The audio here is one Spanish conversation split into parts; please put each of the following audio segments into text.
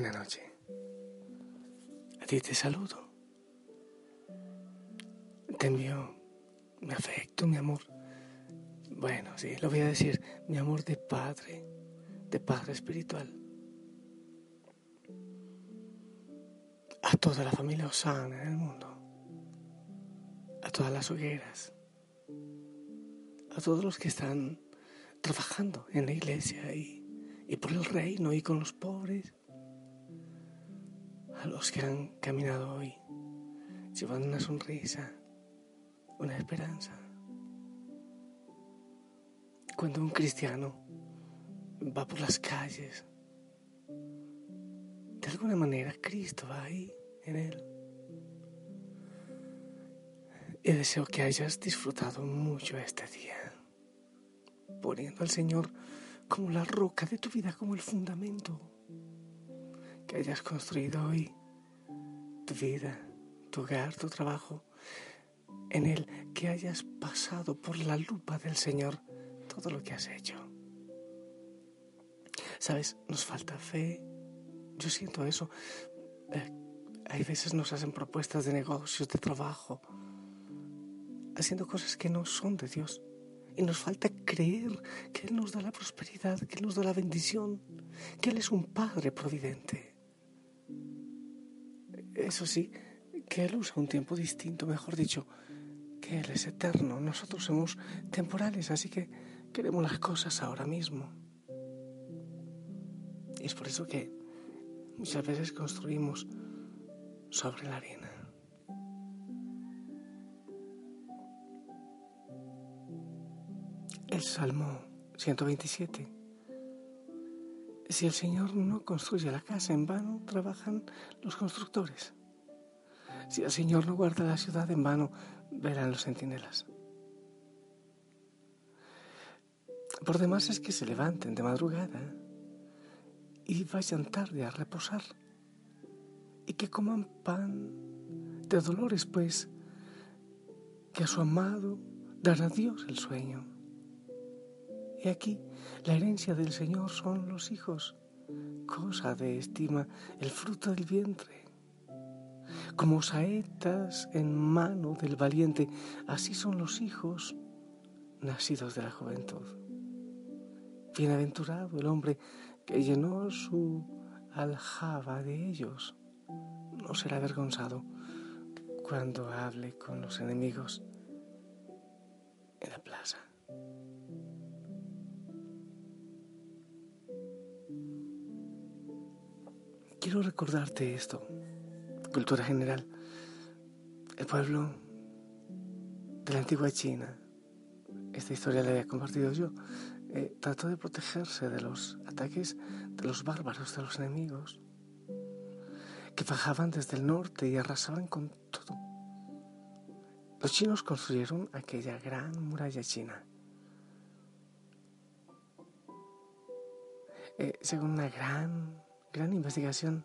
Buenas noches. A ti te saludo. Te envío mi afecto, mi amor. Bueno, sí, lo voy a decir, mi amor de padre, de padre espiritual. A toda la familia Osana en el mundo. A todas las hogueras. A todos los que están trabajando en la iglesia y, y por el reino y con los pobres los que han caminado hoy, llevando una sonrisa, una esperanza. Cuando un cristiano va por las calles, de alguna manera Cristo va ahí en él. Y deseo que hayas disfrutado mucho este día, poniendo al Señor como la roca de tu vida, como el fundamento que hayas construido hoy, tu vida, tu hogar, tu trabajo, en el que hayas pasado por la lupa del Señor todo lo que has hecho. Sabes, nos falta fe. Yo siento eso. Eh, hay veces nos hacen propuestas de negocios, de trabajo, haciendo cosas que no son de Dios. Y nos falta creer que Él nos da la prosperidad, que Él nos da la bendición, que Él es un Padre providente. Eso sí, que Él usa un tiempo distinto, mejor dicho, que Él es eterno. Nosotros somos temporales, así que queremos las cosas ahora mismo. Y es por eso que muchas veces construimos sobre la arena. El Salmo 127 si el Señor no construye la casa, en vano trabajan los constructores. Si el Señor no guarda la ciudad, en vano verán los centinelas. Por demás es que se levanten de madrugada y vayan tarde a reposar y que coman pan de dolores, pues que a su amado dará Dios el sueño. Y aquí la herencia del Señor son los hijos, cosa de estima, el fruto del vientre. Como saetas en mano del valiente, así son los hijos nacidos de la juventud. Bienaventurado el hombre que llenó su aljaba de ellos. No será avergonzado cuando hable con los enemigos quiero recordarte esto, cultura general. El pueblo de la antigua China, esta historia la he compartido yo, eh, trató de protegerse de los ataques de los bárbaros, de los enemigos, que bajaban desde el norte y arrasaban con todo. Los chinos construyeron aquella gran muralla china. Eh, según una gran gran investigación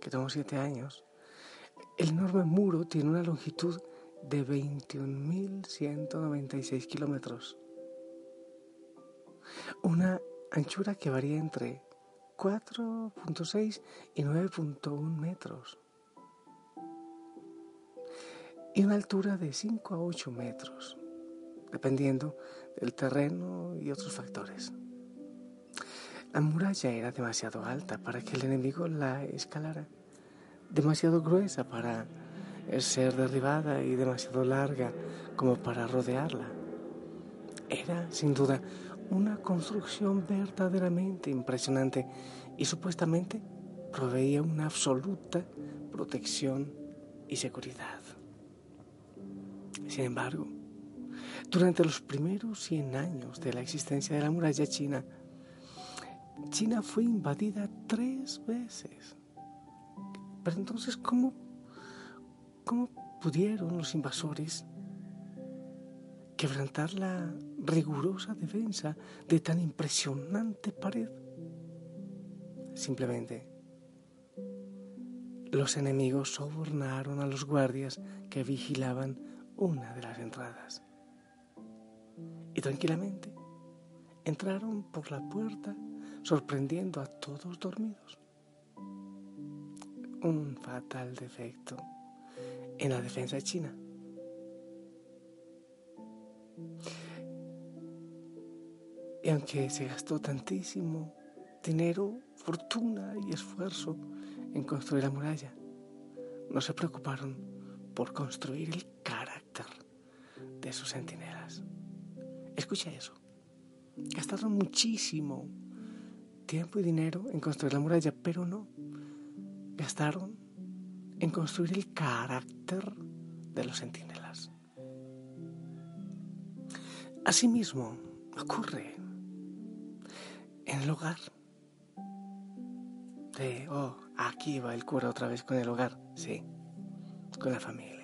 que tomó siete años. El enorme muro tiene una longitud de 21.196 kilómetros, una anchura que varía entre 4.6 y 9.1 metros y una altura de 5 a 8 metros, dependiendo del terreno y otros factores. La muralla era demasiado alta para que el enemigo la escalara, demasiado gruesa para ser derribada y demasiado larga como para rodearla. Era, sin duda, una construcción verdaderamente impresionante y supuestamente proveía una absoluta protección y seguridad. Sin embargo, durante los primeros 100 años de la existencia de la muralla china, China fue invadida tres veces. Pero entonces, ¿cómo, cómo pudieron los invasores quebrantar la rigurosa defensa de tan impresionante pared? Simplemente, los enemigos sobornaron a los guardias que vigilaban una de las entradas. Y tranquilamente entraron por la puerta sorprendiendo a todos dormidos. Un fatal defecto en la defensa china. Y aunque se gastó tantísimo dinero, fortuna y esfuerzo en construir la muralla, no se preocuparon por construir el carácter de sus centinelas. Escucha eso. Gastaron muchísimo tiempo y dinero en construir la muralla, pero no. Gastaron en construir el carácter de los centinelas. Asimismo, ocurre en el hogar. De, oh, aquí va el cura otra vez con el hogar. Sí, con la familia.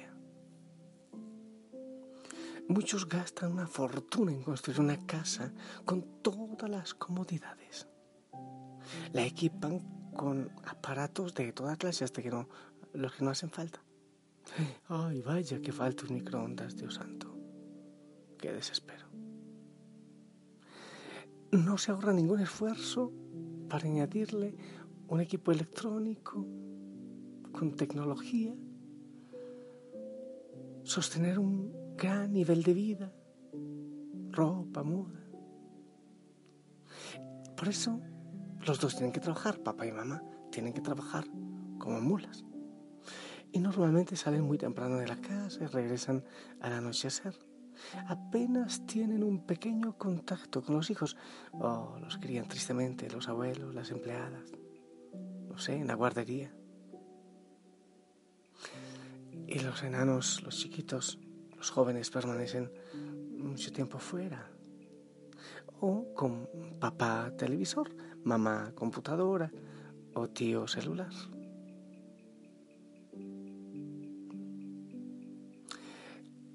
Muchos gastan una fortuna en construir una casa con todas las comodidades. La equipan con aparatos de toda clase hasta que no, los que no hacen falta. Ay, vaya que falta un microondas, Dios santo. Qué desespero. No se ahorra ningún esfuerzo para añadirle un equipo electrónico con tecnología, sostener un gran nivel de vida, ropa, moda. Por eso los dos tienen que trabajar, papá y mamá tienen que trabajar como mulas. Y normalmente salen muy temprano de la casa y regresan al anochecer. Apenas tienen un pequeño contacto con los hijos. Oh, los crían tristemente los abuelos, las empleadas. No sé, en la guardería. Y los enanos, los chiquitos, los jóvenes permanecen mucho tiempo fuera. O con papá televisor mamá computadora o tío celular.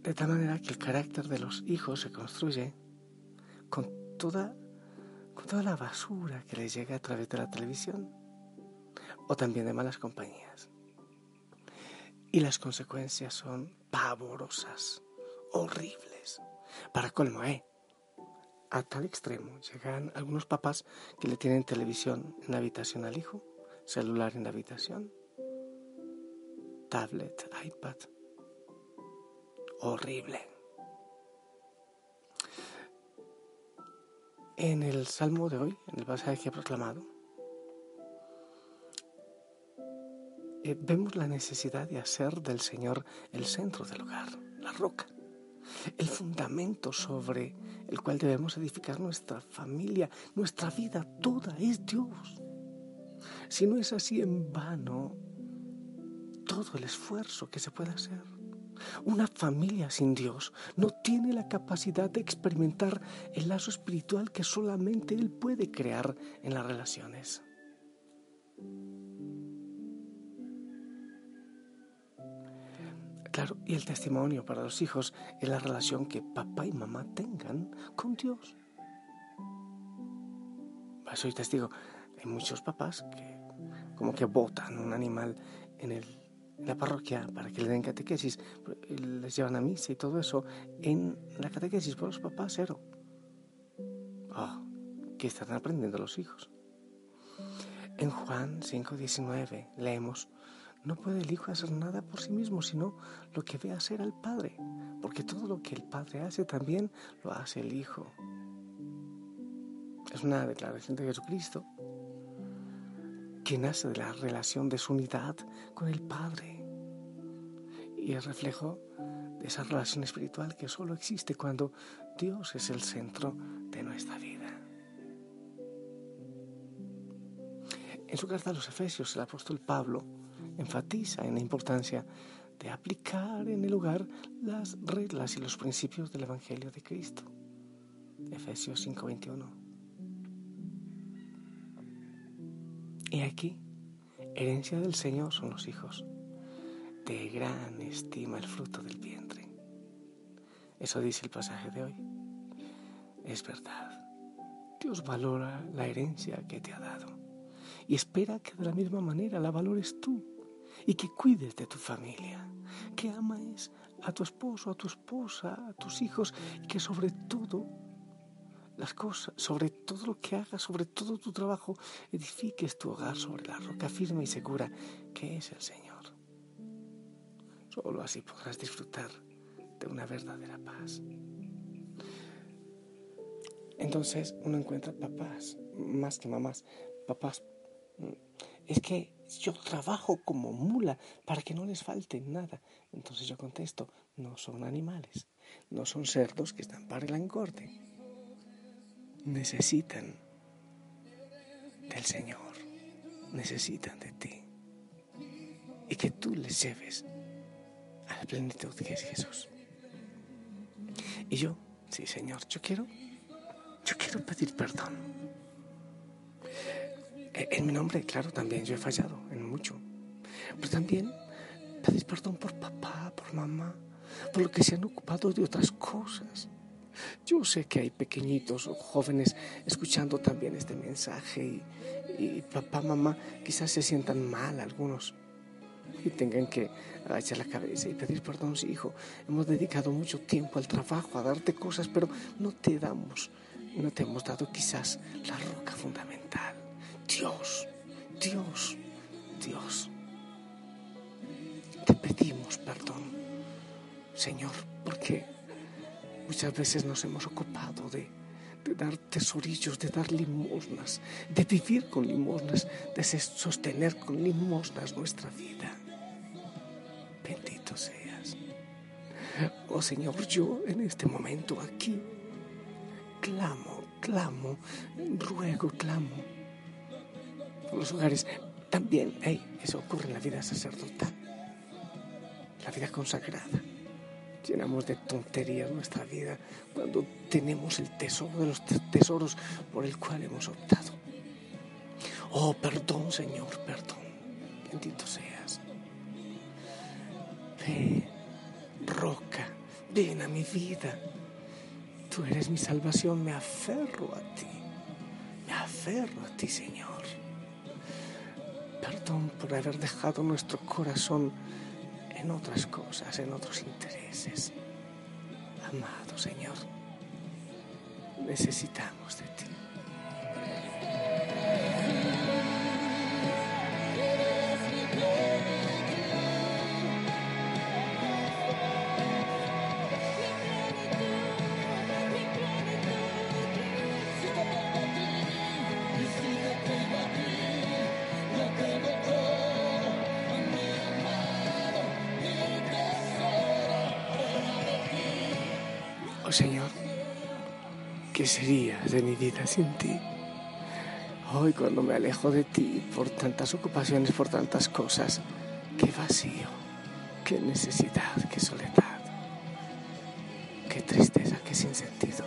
De tal manera que el carácter de los hijos se construye con toda, con toda la basura que les llega a través de la televisión o también de malas compañías. Y las consecuencias son pavorosas, horribles. Para colmo, ¿eh? A tal extremo llegan algunos papás que le tienen televisión en la habitación al hijo, celular en la habitación, tablet, iPad. Horrible. En el salmo de hoy, en el pasaje proclamado, eh, vemos la necesidad de hacer del Señor el centro del hogar, la roca el fundamento sobre el cual debemos edificar nuestra familia, nuestra vida toda es Dios. Si no es así en vano todo el esfuerzo que se puede hacer. Una familia sin Dios no tiene la capacidad de experimentar el lazo espiritual que solamente Él puede crear en las relaciones. Claro, y el testimonio para los hijos es la relación que papá y mamá tengan con Dios. Soy testigo. Hay muchos papás que como que botan un animal en, el, la parroquia para que le den catequesis, les llevan a misa y todo eso. En la catequesis por los papás, cero. Oh, ¿qué están aprendiendo los hijos? En Juan 5:19 leemos, no puede el Hijo hacer nada por sí mismo, sino lo que ve hacer al Padre, porque todo lo que el Padre hace también lo hace el Hijo. Es una declaración de Jesucristo que nace de la relación de su unidad con el Padre y es reflejo de esa relación espiritual que solo existe cuando Dios es el centro de nuestra vida. En su carta a los Efesios, el apóstol Pablo enfatiza en la importancia de aplicar en el hogar las reglas y los principios del Evangelio de Cristo. Efesios 5:21. Y aquí, herencia del Señor son los hijos. De gran estima el fruto del vientre. Eso dice el pasaje de hoy. Es verdad. Dios valora la herencia que te ha dado y espera que de la misma manera la valores tú y que cuides de tu familia, que ames a tu esposo, a tu esposa, a tus hijos y que sobre todo las cosas, sobre todo lo que hagas, sobre todo tu trabajo, edifiques tu hogar sobre la roca firme y segura que es el Señor. Solo así podrás disfrutar de una verdadera paz. Entonces uno encuentra papás, más que mamás, papás. Es que yo trabajo como mula para que no les falte nada. Entonces yo contesto, no son animales, no son cerdos que están para el engorde. Necesitan del Señor, necesitan de ti. Y que tú les lleves a la plenitud que es Jesús. Y yo, sí Señor, yo quiero, yo quiero pedir perdón en mi nombre, claro, también yo he fallado en mucho. Pero también pedir perdón por papá, por mamá, por lo que se han ocupado de otras cosas. Yo sé que hay pequeñitos o jóvenes escuchando también este mensaje y, papá, mamá quizás se sientan mal algunos y tengan que agachar la cabeza y pedir perdón, sí, hijo. Hemos dedicado mucho tiempo al trabajo, a darte cosas, pero no te damos, no te hemos dado quizás la roca fundamental. Dios, Dios, Dios. Te pedimos perdón, Señor, porque muchas veces nos hemos ocupado de, dar tesorillos, de dar limosnas, de vivir con limosnas, de sostener con limosnas nuestra vida. Bendito seas. Oh Señor, yo en este momento aquí clamo, clamo, ruego, clamo los hogares. También, eso ocurre en la vida sacerdotal, la vida consagrada. Llenamos de tonterías nuestra vida cuando tenemos el tesoro de los tesoros por el cual hemos optado. Oh, perdón, Señor, perdón. Bendito seas. Ven, roca, ven a mi vida. Tú eres mi salvación, me aferro a ti. Me aferro a ti, Señor. Perdón por haber dejado nuestro corazón en otras cosas, en otros intereses. Amado Señor, necesitamos de ti. Oh Señor, ¿qué sería de mi vida sin ti? Hoy cuando me alejo de ti por tantas ocupaciones, por tantas cosas, qué vacío, qué necesidad, qué soledad, qué tristeza, qué sinsentido.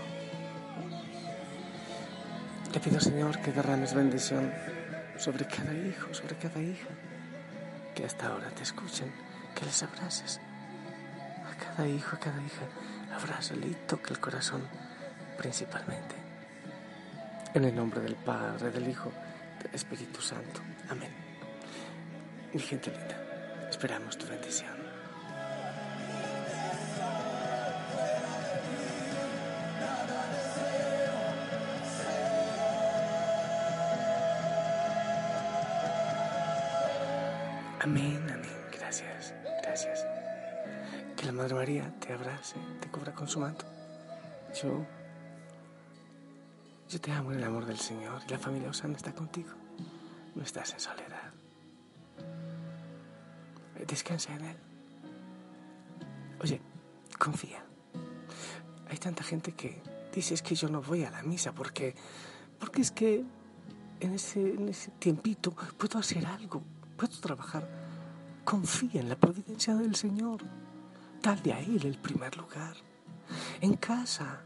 Te pido Señor que derrames bendición sobre cada hijo, sobre cada hija, que hasta ahora te escuchen, que les abraces a cada hijo, a cada hija abrázale y toca el corazón principalmente. En el nombre del Padre, del Hijo, del Espíritu Santo. Amén. Mi gente linda, esperamos tu bendición. María te abrace, te cubra con su manto. Yo, Yo te amo en el amor del Señor y la familia Osana está contigo. No estás en soledad. Descansa en Él. Oye, confía. Hay tanta gente que dice es que yo no voy a la misa porque, porque es que en ese, en ese tiempito puedo hacer algo, puedo trabajar. Confía en la providencia del Señor. Dale a Él el primer lugar. En casa,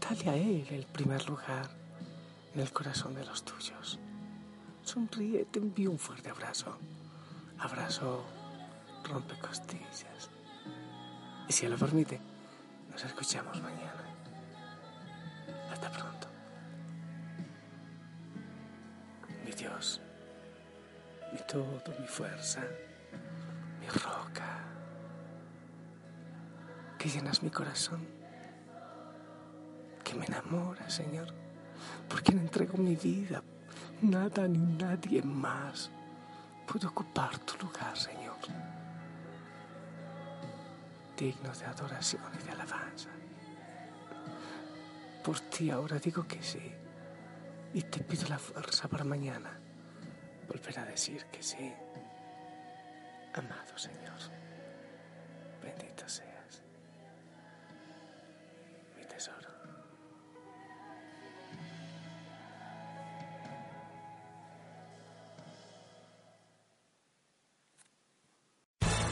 dale a Él el primer lugar en el corazón de los tuyos. Sonríe, te envío un fuerte abrazo. Abrazo rompe costillas. Y si lo permite, nos escuchamos mañana. Hasta pronto. Mi Dios, mi todo, mi fuerza, mi roca, que llenas mi corazón, que me enamora, Señor, porque no entrego mi vida, nada ni nadie más puede ocupar tu lugar, Señor digno de adoración y de alabanza. Por ti ahora digo que sí y te pido la fuerza para mañana volver a decir que sí. Amado Señor,